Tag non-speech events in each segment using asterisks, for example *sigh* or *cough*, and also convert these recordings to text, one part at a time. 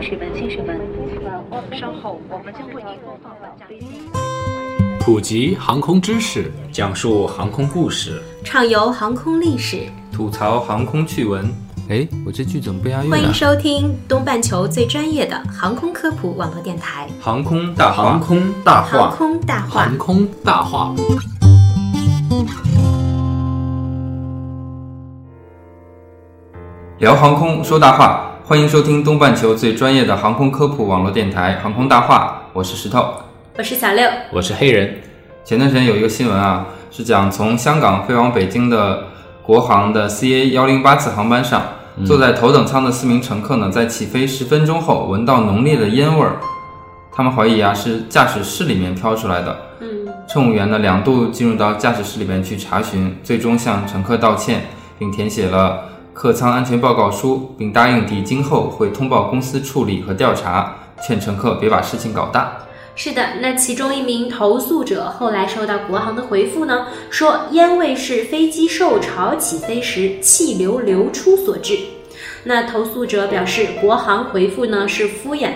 女士们、先生们，稍后我们将为您播放本站。普及航空知识，讲述航空故事，畅游航空历史，吐槽航空趣闻。哎，我这句怎么不押韵啊？欢迎收听东半球最专业的航空科普网络电台《航空大话》。航空大话，航空大话，航空大话。聊航空说大话，欢迎收听东半球最专业的航空科普网络电台《航空大话》，我是石头，我是小六，我是黑人。前段时间有一个新闻啊，是讲从香港飞往北京的国航的 CA 幺零八次航班上，坐在头等舱的四名乘客呢，在起飞十分钟后闻到浓烈的烟味儿，他们怀疑啊是驾驶室里面飘出来的。嗯，乘务员呢两度进入到驾驶室里面去查询，最终向乘客道歉，并填写了客舱安全报告书，并答应抵京后会通报公司处理和调查，劝乘客别把事情搞大。是的，那其中一名投诉者后来收到国航的回复呢，说烟味是飞机受潮起飞时气流流出所致。那投诉者表示，国航回复呢是敷衍。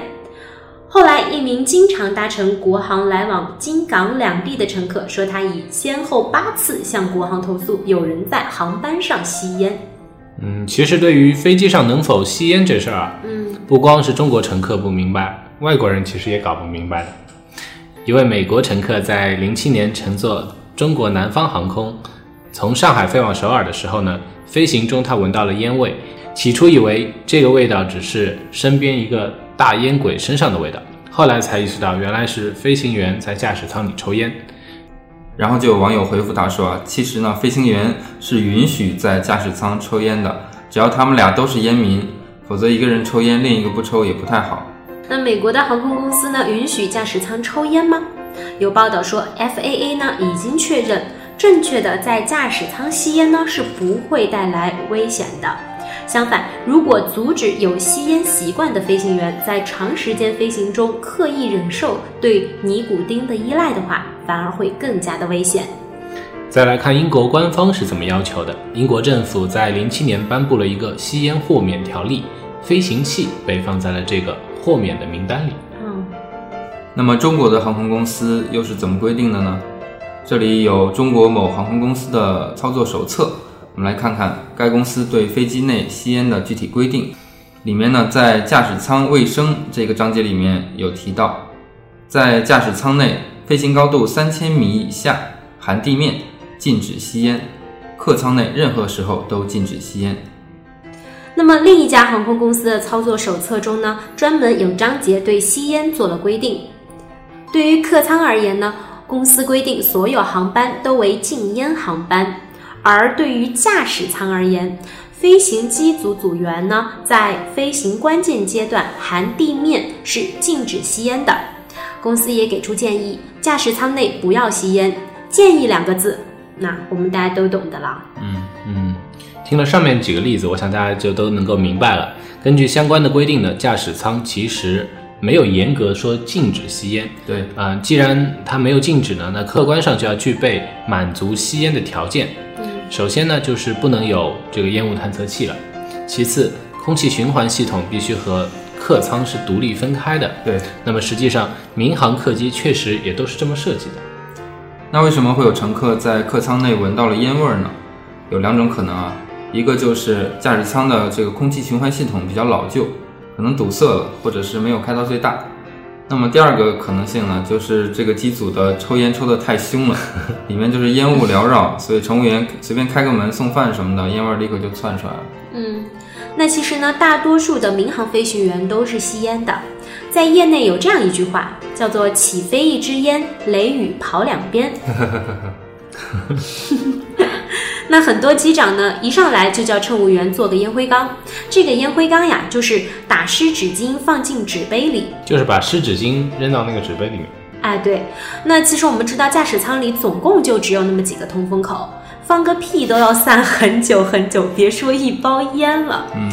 后来，一名经常搭乘国航来往京港两地的乘客说，他已先后八次向国航投诉有人在航班上吸烟。嗯，其实对于飞机上能否吸烟这事儿啊，嗯，不光是中国乘客不明白，外国人其实也搞不明白的。一位美国乘客在零七年乘坐中国南方航空从上海飞往首尔的时候呢，飞行中他闻到了烟味，起初以为这个味道只是身边一个大烟鬼身上的味道，后来才意识到原来是飞行员在驾驶舱里抽烟。然后就有网友回复他说啊，其实呢，飞行员是允许在驾驶舱抽烟的，只要他们俩都是烟民，否则一个人抽烟，另一个不抽也不太好。那美国的航空公司呢，允许驾驶舱抽烟吗？有报道说，FAA 呢已经确认，正确的在驾驶舱吸烟呢是不会带来危险的。相反，如果阻止有吸烟习惯的飞行员在长时间飞行中刻意忍受对尼古丁的依赖的话，反而会更加的危险。再来看英国官方是怎么要求的。英国政府在零七年颁布了一个吸烟豁免条例，飞行器被放在了这个豁免的名单里。嗯，那么中国的航空公司又是怎么规定的呢？这里有中国某航空公司的操作手册，我们来看看该公司对飞机内吸烟的具体规定。里面呢，在驾驶舱卫生这个章节里面有提到，在驾驶舱内飞行高度三千米以下含地面禁止吸烟，客舱内任何时候都禁止吸烟。那么另一家航空公司的操作手册中呢，专门有章节对吸烟做了规定。对于客舱而言呢，公司规定所有航班都为禁烟航班；而对于驾驶舱而言，飞行机组组员呢，在飞行关键阶段含地面是禁止吸烟的。公司也给出建议，驾驶舱内不要吸烟。建议两个字，那我们大家都懂的了。嗯嗯，听了上面几个例子，我想大家就都能够明白了。根据相关的规定呢，驾驶舱其实没有严格说禁止吸烟。对，啊、既然它没有禁止呢，那客观上就要具备满足吸烟的条件。嗯，首先呢，就是不能有这个烟雾探测器了；其次，空气循环系统必须和客舱是独立分开的。对。那么实际上，民航客机确实也都是这么设计的。那为什么会有乘客在客舱内闻到了烟味儿呢？有两种可能啊，一个就是驾驶舱的这个空气循环系统比较老旧，可能堵塞了，或者是没有开到最大。那么第二个可能性呢，就是这个机组的抽烟抽得太凶了，*laughs* 里面就是烟雾缭绕，所以乘务员随便开个门送饭什么的，烟味儿立刻就窜出来了。嗯，那其实呢，大多数的民航飞行员都是吸烟的。在业内有这样一句话，叫做“起飞一支烟，雷雨跑两边”。*laughs* 那很多机长呢，一上来就叫乘务员做个烟灰缸。这个烟灰缸呀，就是打湿纸巾放进纸杯里。就是把湿纸巾扔到那个纸杯里面。哎，对。那其实我们知道，驾驶舱里总共就只有那么几个通风口，放个屁都要散很久很久，别说一包烟了。嗯，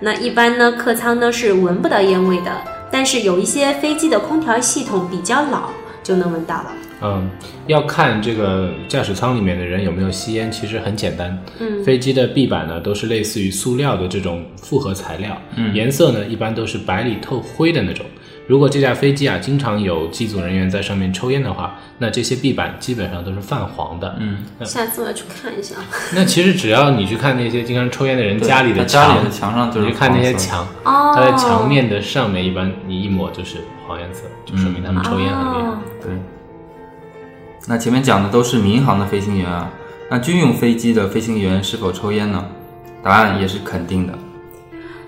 那一般呢，客舱呢是闻不到烟味的，但是有一些飞机的空调系统比较老，就能闻到了。嗯，要看这个驾驶舱里面的人有没有吸烟，其实很简单。嗯飞机的壁板呢都是类似于塑料的这种复合材料，嗯颜色呢一般都是白里透灰的那种。如果这架飞机啊经常有机组人员在上面抽烟的话，那这些壁板基本上都是泛黄的。嗯，下次我要去看一下。*laughs* 那其实只要你去看那些经常抽烟的人家里的他家墙，里的墙上就是你去看那些墙，哦，它的墙面的上面一般你一抹就是黄颜色，就说明他们抽烟很厉害。哦对。那前面讲的都是民航的飞行员啊，那军用飞机的飞行员是否抽烟呢？答案也是肯定的。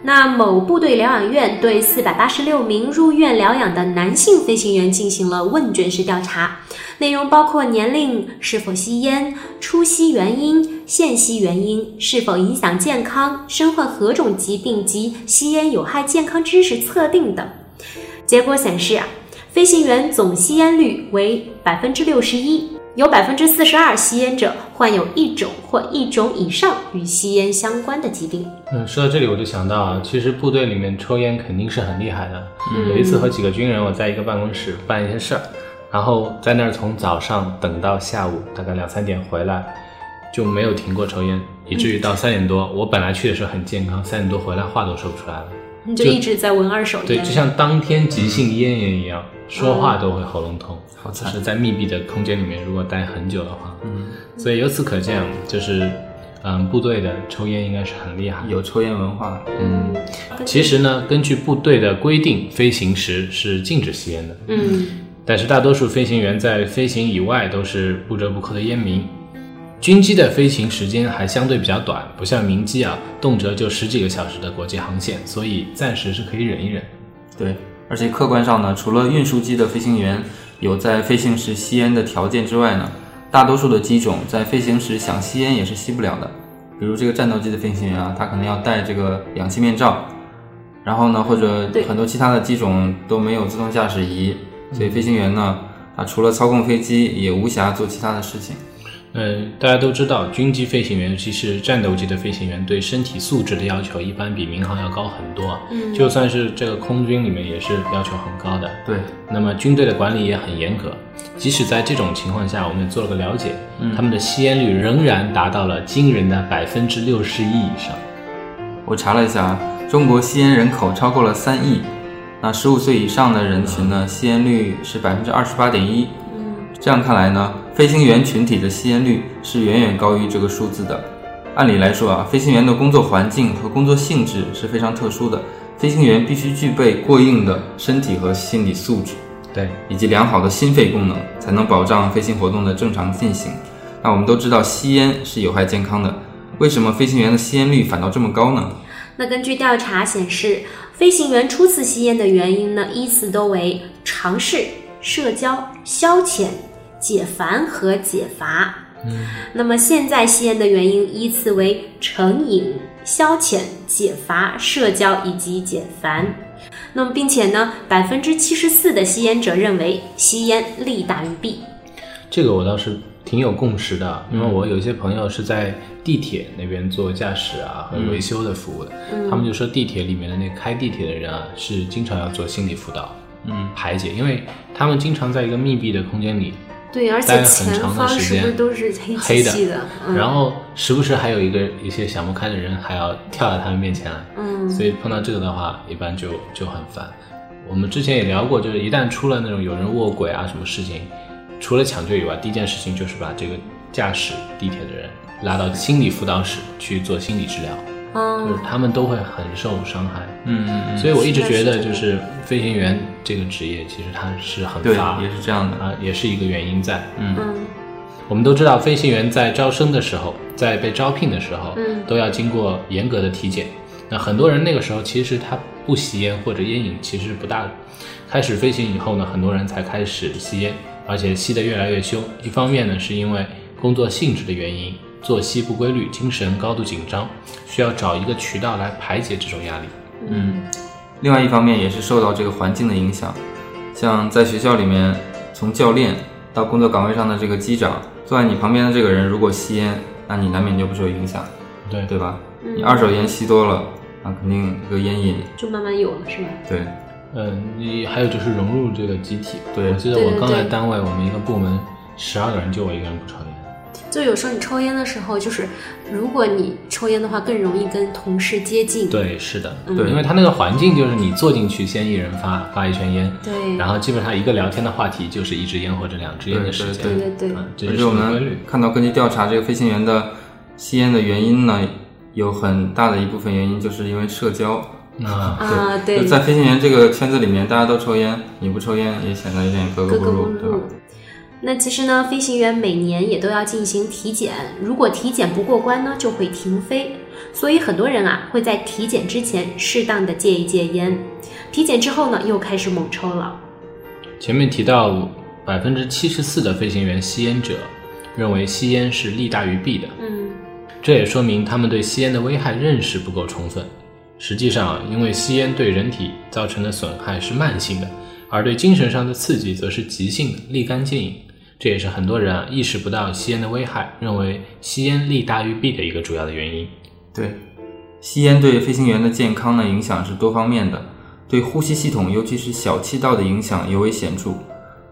那某部队疗养院对四百八十六名入院疗养的男性飞行员进行了问卷式调查，内容包括年龄、是否吸烟、初吸原因、现吸原因、是否影响健康、身患何种疾病及吸烟有害健康知识测定等。结果显示啊，飞行员总吸烟率为百分之六十一，有百分之四十二吸烟者患有一种或一种以上与吸烟相关的疾病。嗯，说到这里我就想到啊，其实部队里面抽烟肯定是很厉害的。嗯有一次和几个军人我在一个办公室办一些事儿，然后在那儿从早上等到下午大概两三点回来，就没有停过抽烟，以至于到三点多，我本来去的时候很健康，三点多回来话都说不出来了。你就一直在闻二手烟对，就像当天急性咽炎一样，说话都会喉咙痛。好惨就是在密闭的空间里面，如果待很久的话，嗯，所以由此可见，就是，嗯，部队的抽烟应该是很厉害。有抽烟文化，嗯，其实呢，根据部队的规定，飞行时是禁止吸烟的。嗯但是大多数飞行员在飞行以外都是不折不扣的烟民。军机的飞行时间还相对比较短，不像民机啊，动辄就十几个小时的国际航线，所以暂时是可以忍一忍。对。而且客观上呢，除了运输机的飞行员有在飞行时吸烟的条件之外呢，大多数的机种在飞行时想吸烟也是吸不了的。比如这个战斗机的飞行员啊，他可能要戴这个氧气面罩，然后呢，或者很多其他的机种都没有自动驾驶仪，所以飞行员呢，他除了操控飞机，也无暇做其他的事情。嗯，大家都知道，军机飞行员，尤其是战斗机的飞行员，对身体素质的要求一般比民航要高很多。嗯就算是这个空军里面也是要求很高的。对，那么军队的管理也很严格，即使在这种情况下，我们也做了个了解，他们的吸烟率仍然达到了惊人的百分之六十一以上。我查了一下，中国吸烟人口超过了三亿，那十五岁以上的人群呢，吸烟率是百分之二十八点一。嗯这样看来呢，飞行员群体的吸烟率是远远高于这个数字的。按理来说啊，飞行员的工作环境和工作性质是非常特殊的，飞行员必须具备过硬的身体和心理素质，对，以及良好的心肺功能，才能保障飞行活动的正常进行。那我们都知道吸烟是有害健康的，为什么飞行员的吸烟率反倒这么高呢？那根据调查显示，飞行员初次吸烟的原因呢，依次都为尝试、社交、消遣、解烦和解乏。嗯，那么现在吸烟的原因依次为成瘾、消遣、解乏、社交以及解烦。那么，并且呢，百分之七十四的吸烟者认为吸烟利大于弊。这个我倒是挺有共识的，因为我有一些朋友是在地铁那边做驾驶啊和维修的服务的，他们就说地铁里面的那开地铁的人啊，是经常要做心理辅导，嗯，排解，因为他们经常在一个密闭的空间里，对，而待且前很长的方是不是时间都是黑漆漆的？嗯、然后时不时还有一个一些想不开的人还要跳到他们面前来，嗯，所以碰到这个的话，一般就就很烦。我们之前也聊过，就是一旦出了那种有人卧轨啊什么事情，除了抢救以外，第一件事情就是把这个驾驶地铁的人拉到心理辅导室去做心理治疗，就嗯是他们都会很受伤害。嗯嗯嗯，所以我一直觉得，就是飞行员这个职业其实它是很对，乏也是这样的。啊，也是一个原因在。嗯嗯我们都知道，飞行员在招生的时候，在被招聘的时候，嗯都要经过严格的体检。那很多人那个时候其实他不吸烟或者烟瘾其实不大的。开始飞行以后呢，很多人才开始吸烟，而且吸得越来越凶。一方面呢，是因为工作性质的原因，作息不规律，精神高度紧张，需要找一个渠道来排解这种压力。嗯，另外一方面也是受到这个环境的影响，像在学校里面，从教练到工作岗位上的这个机长，坐在你旁边的这个人如果吸烟，那你难免就不受影响，对对吧？嗯你二手烟吸多了，那肯定这个烟瘾。就慢慢有了，是吧？对，嗯，你还有就是融入这个集体。对我记得我刚来单位，我们一个部门十二个人，就我一个人不抽烟。就有时候你抽烟的时候，就是如果你抽烟的话，更容易跟同事接近。对，是的，嗯对，因为他那个环境就是你坐进去，先一人发发一圈烟，对然后基本上一个聊天的话题就是一支烟或者两支烟的时间。对对对嗯，这就是而且我个规律们。看到根据调查，这个飞行员的吸烟的原因呢，有很大的一部分原因就是因为社交。啊，啊，对，在飞行员这个圈子里面，大家都抽烟，你不抽烟也显得有点格格不入，对吧入？。那其实呢，飞行员每年也都要进行体检，如果体检不过关呢，就会停飞。所以很多人啊会在体检之前适当的戒一戒烟，体检之后呢又开始猛抽了。前面提到百分之七十四的飞行员吸烟者认为吸烟是利大于弊的，嗯，这也说明他们对吸烟的危害认识不够充分。实际上，因为吸烟对人体造成的损害是慢性的，而对精神上的刺激则是急性的、立竿见影。这也是很多人啊意识不到吸烟的危害，认为吸烟利大于弊的一个主要的原因。对，吸烟对飞行员的健康呢影响是多方面的，对呼吸系统，尤其是小气道的影响尤为显著。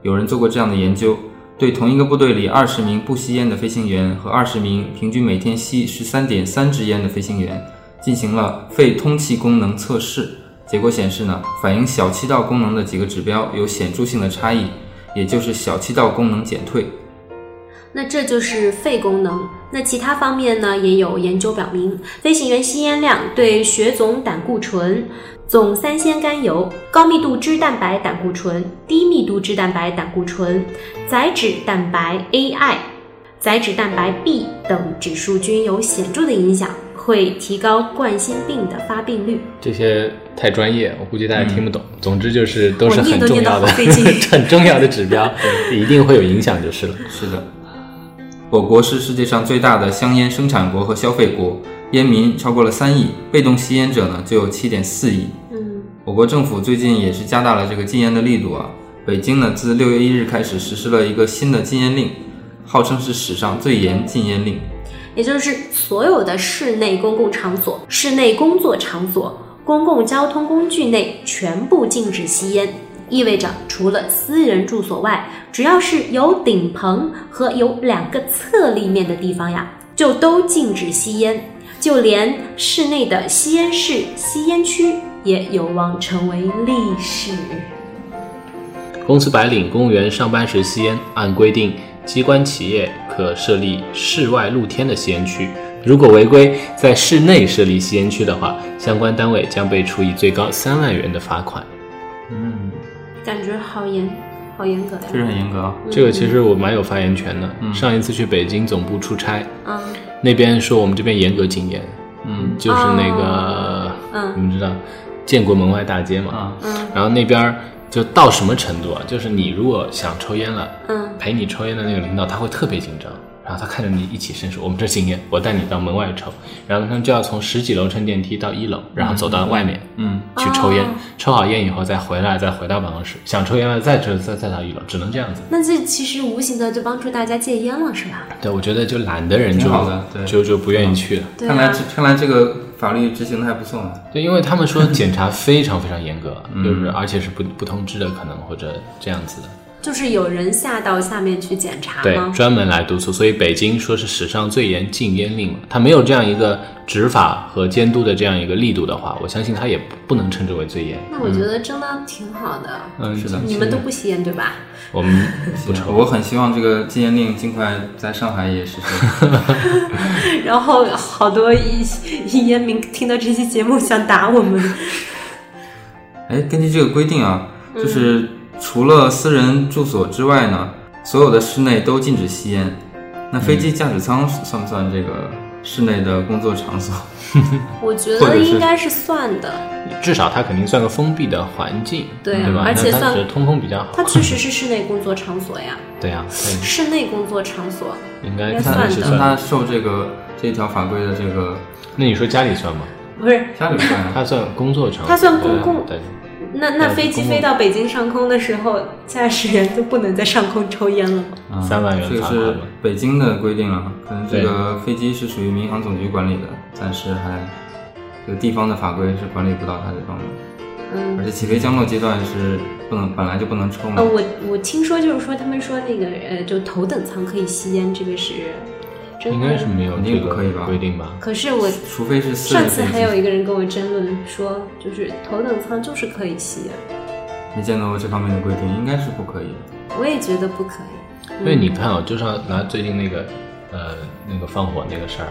有人做过这样的研究，对同一个部队里二十名不吸烟的飞行员和二十名平均每天吸十三点三支烟的飞行员进行了肺通气功能测试，结果显示呢，反映小气道功能的几个指标有显著性的差异，也就是小气道功能减退。那这就是肺功能。那其他方面呢，也有研究表明，飞行员吸烟量对血总胆固醇、总三酰甘油、高密度脂蛋白胆固醇、低密度脂蛋白胆固醇、载脂蛋白 AI、载脂蛋白 B 等指数均有显著的影响，会提高冠心病的发病率。这些太专业，我估计大家听不懂。总之就是都是很重要的、*laughs* 很重要的指标，一定会有影响就是了。是的，我国是世界上最大的香烟生产国和消费国，烟民超过了三亿，被动吸烟者呢就有七点四亿。嗯，我国政府最近也是加大了这个禁烟的力度啊。北京呢自六月一日开始实施了一个新的禁烟令，号称是史上最严禁烟令。也就是所有的室内公共场所、室内工作场所、公共交通工具内全部禁止吸烟，意味着除了私人住所外，只要是有顶棚和有两个侧立面的地方呀，就都禁止吸烟。就连室内的吸烟室、吸烟区也有望成为历史。公司白领公务员上班时吸烟，按规定，机关企业可设立室外露天的吸烟区。如果违规在室内设立吸烟区的话，相关单位将被处以最高三万元的罚款。嗯，感觉好严，好严格呀。确实很严格啊。这个其实我蛮有发言权的。嗯上一次去北京总部出差，嗯那边说我们这边严格禁烟，嗯就是那个，嗯你们知道建国门外大街嘛？啊，嗯然后那边儿就到什么程度啊？就是你如果想抽烟了，嗯陪你抽烟的那个领导他会特别紧张，然后他看着你一起伸手，我们这儿禁烟，我带你到门外抽，然后他们就要从十几楼乘电梯到一楼，然后走到外面嗯，去抽烟哦，抽好烟以后再回来，再回到办公室，想抽烟了再抽再再到一楼，只能这样子。那这其实无形的就帮助大家戒烟了，是吧？对，我觉得就懒的人就好就就不愿意去了。对看来啊，这看来这个法律执行的还不错嘛。对，因为他们说检查非常非常严格，嗯就是而且是不不通知的，可能或者这样子的。就是有人下到下面去检查对，吗？专门来督促，所以北京说是史上最严禁烟令嘛，它没有这样一个执法和监督的这样一个力度的话，我相信它也不不能称之为最严。那我觉得真的挺好的。嗯，是的你们都不吸烟对吧？我们不抽，*laughs* 我很希望这个禁烟令尽快在上海也实施。*laughs* *laughs* 然后好多一一烟民听到这期节目想打我们。哎，根据这个规定啊，嗯就是除了私人住所之外呢，所有的室内都禁止吸烟。那飞机驾驶舱算不算这个室内的工作场所？*laughs* 我觉得应该是算的，至少它肯定算个封闭的环境，对对吧？而且算那它是通风比较好。它确实是室内工作场所呀，对呀、对室内工作场所。应该算算的是算的。那他受这个这条法规的这个那你说家里算吗？不是，家里算啊？它算工作场所，它算公共对，那那飞机飞到北京上空的时候，驾驶员就不能在上空抽烟了吗？啊三万元这个是罚款吧北京的规定啊，可能这个飞机是属于民航总局管理的，暂时还这个地方的法规是管理不到它这方面。嗯而且起飞降落阶段是不能本来就不能抽嘛呃，。我我听说就是说，他们说那个呃，就头等舱可以吸烟，这个是。应该是没有肯这个规定吧？可是我除非是上次还有一个人跟我争论说，就是头等舱就是可以吸烟，没见到过这方面的规定，应该是不可以的。我也觉得不可以。因为你看啊，就像拿最近那个呃那个放火那个事儿，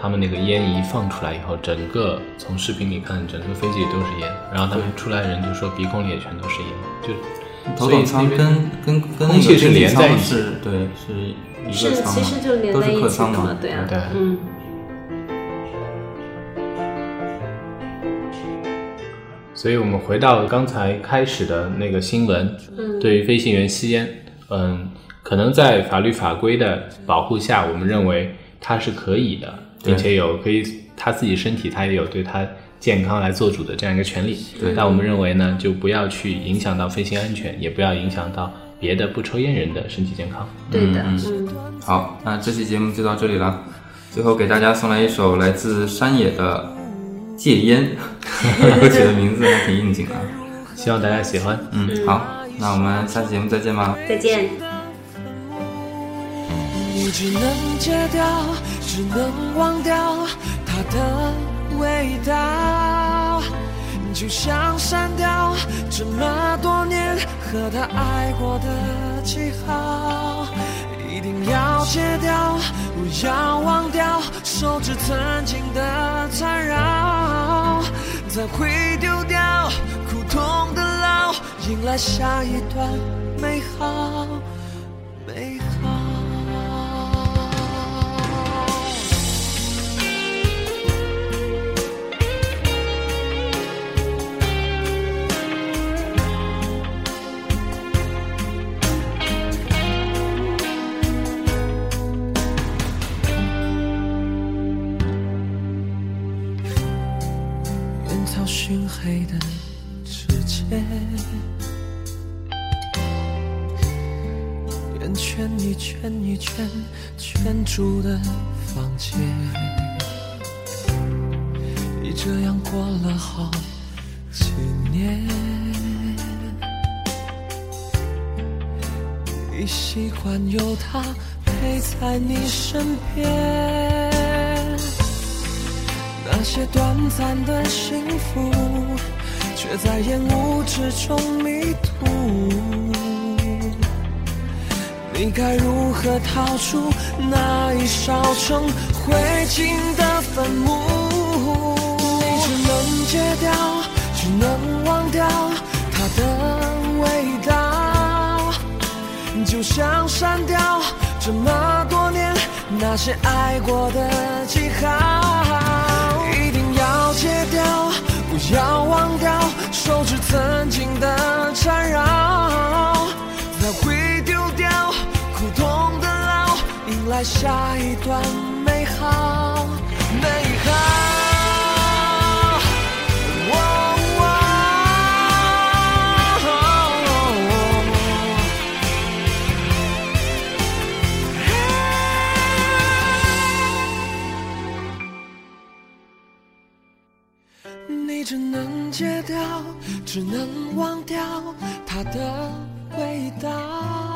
他们那个烟一放出来以后，整个从视频里看，整个飞机里都是烟，然后他们出来人就说鼻孔里也全都是烟，就头等舱跟跟跟那个空气是经济连在一起舱是对是一个，舱嘛，都是客舱嘛嘛，，对啊，对嗯，所以我们回到刚才开始的那个新闻，嗯。对于飞行员吸烟，嗯，可能在法律法规的保护下，我们认为他是可以的，并且有可以他自己身体他也有对他健康来做主的这样一个权利。对但我们认为呢，就不要去影响到飞行安全，也不要影响到别的不抽烟人的身体健康。对的，嗯嗯好，那这期节目就到这里了。最后给大家送来一首来自山野的《戒烟》，歌曲的名字还挺应景啊。希望大家喜欢。嗯，好，那我们下期节目再见吧。再见。你只能戒掉，只能忘掉他的味道，就像删掉这么多年和他爱过的记号。一定要戒掉，不要忘掉手指曾经的缠绕，才会丢掉苦痛的牢，迎来下一段美好。美好。圈住的房间，已这样过了好几年。已习惯有他陪在你身边，那些短暂的幸福，却在烟雾之中迷途。你该如何逃出那一烧成灰烬的坟墓？你只能戒掉，只能忘掉它的味道，就像删掉这么多年那些爱过的记号。一定要戒掉，不要忘掉手指曾经的缠绕，再回来下一段美好，美好。你只能戒掉，只能忘掉它的味道。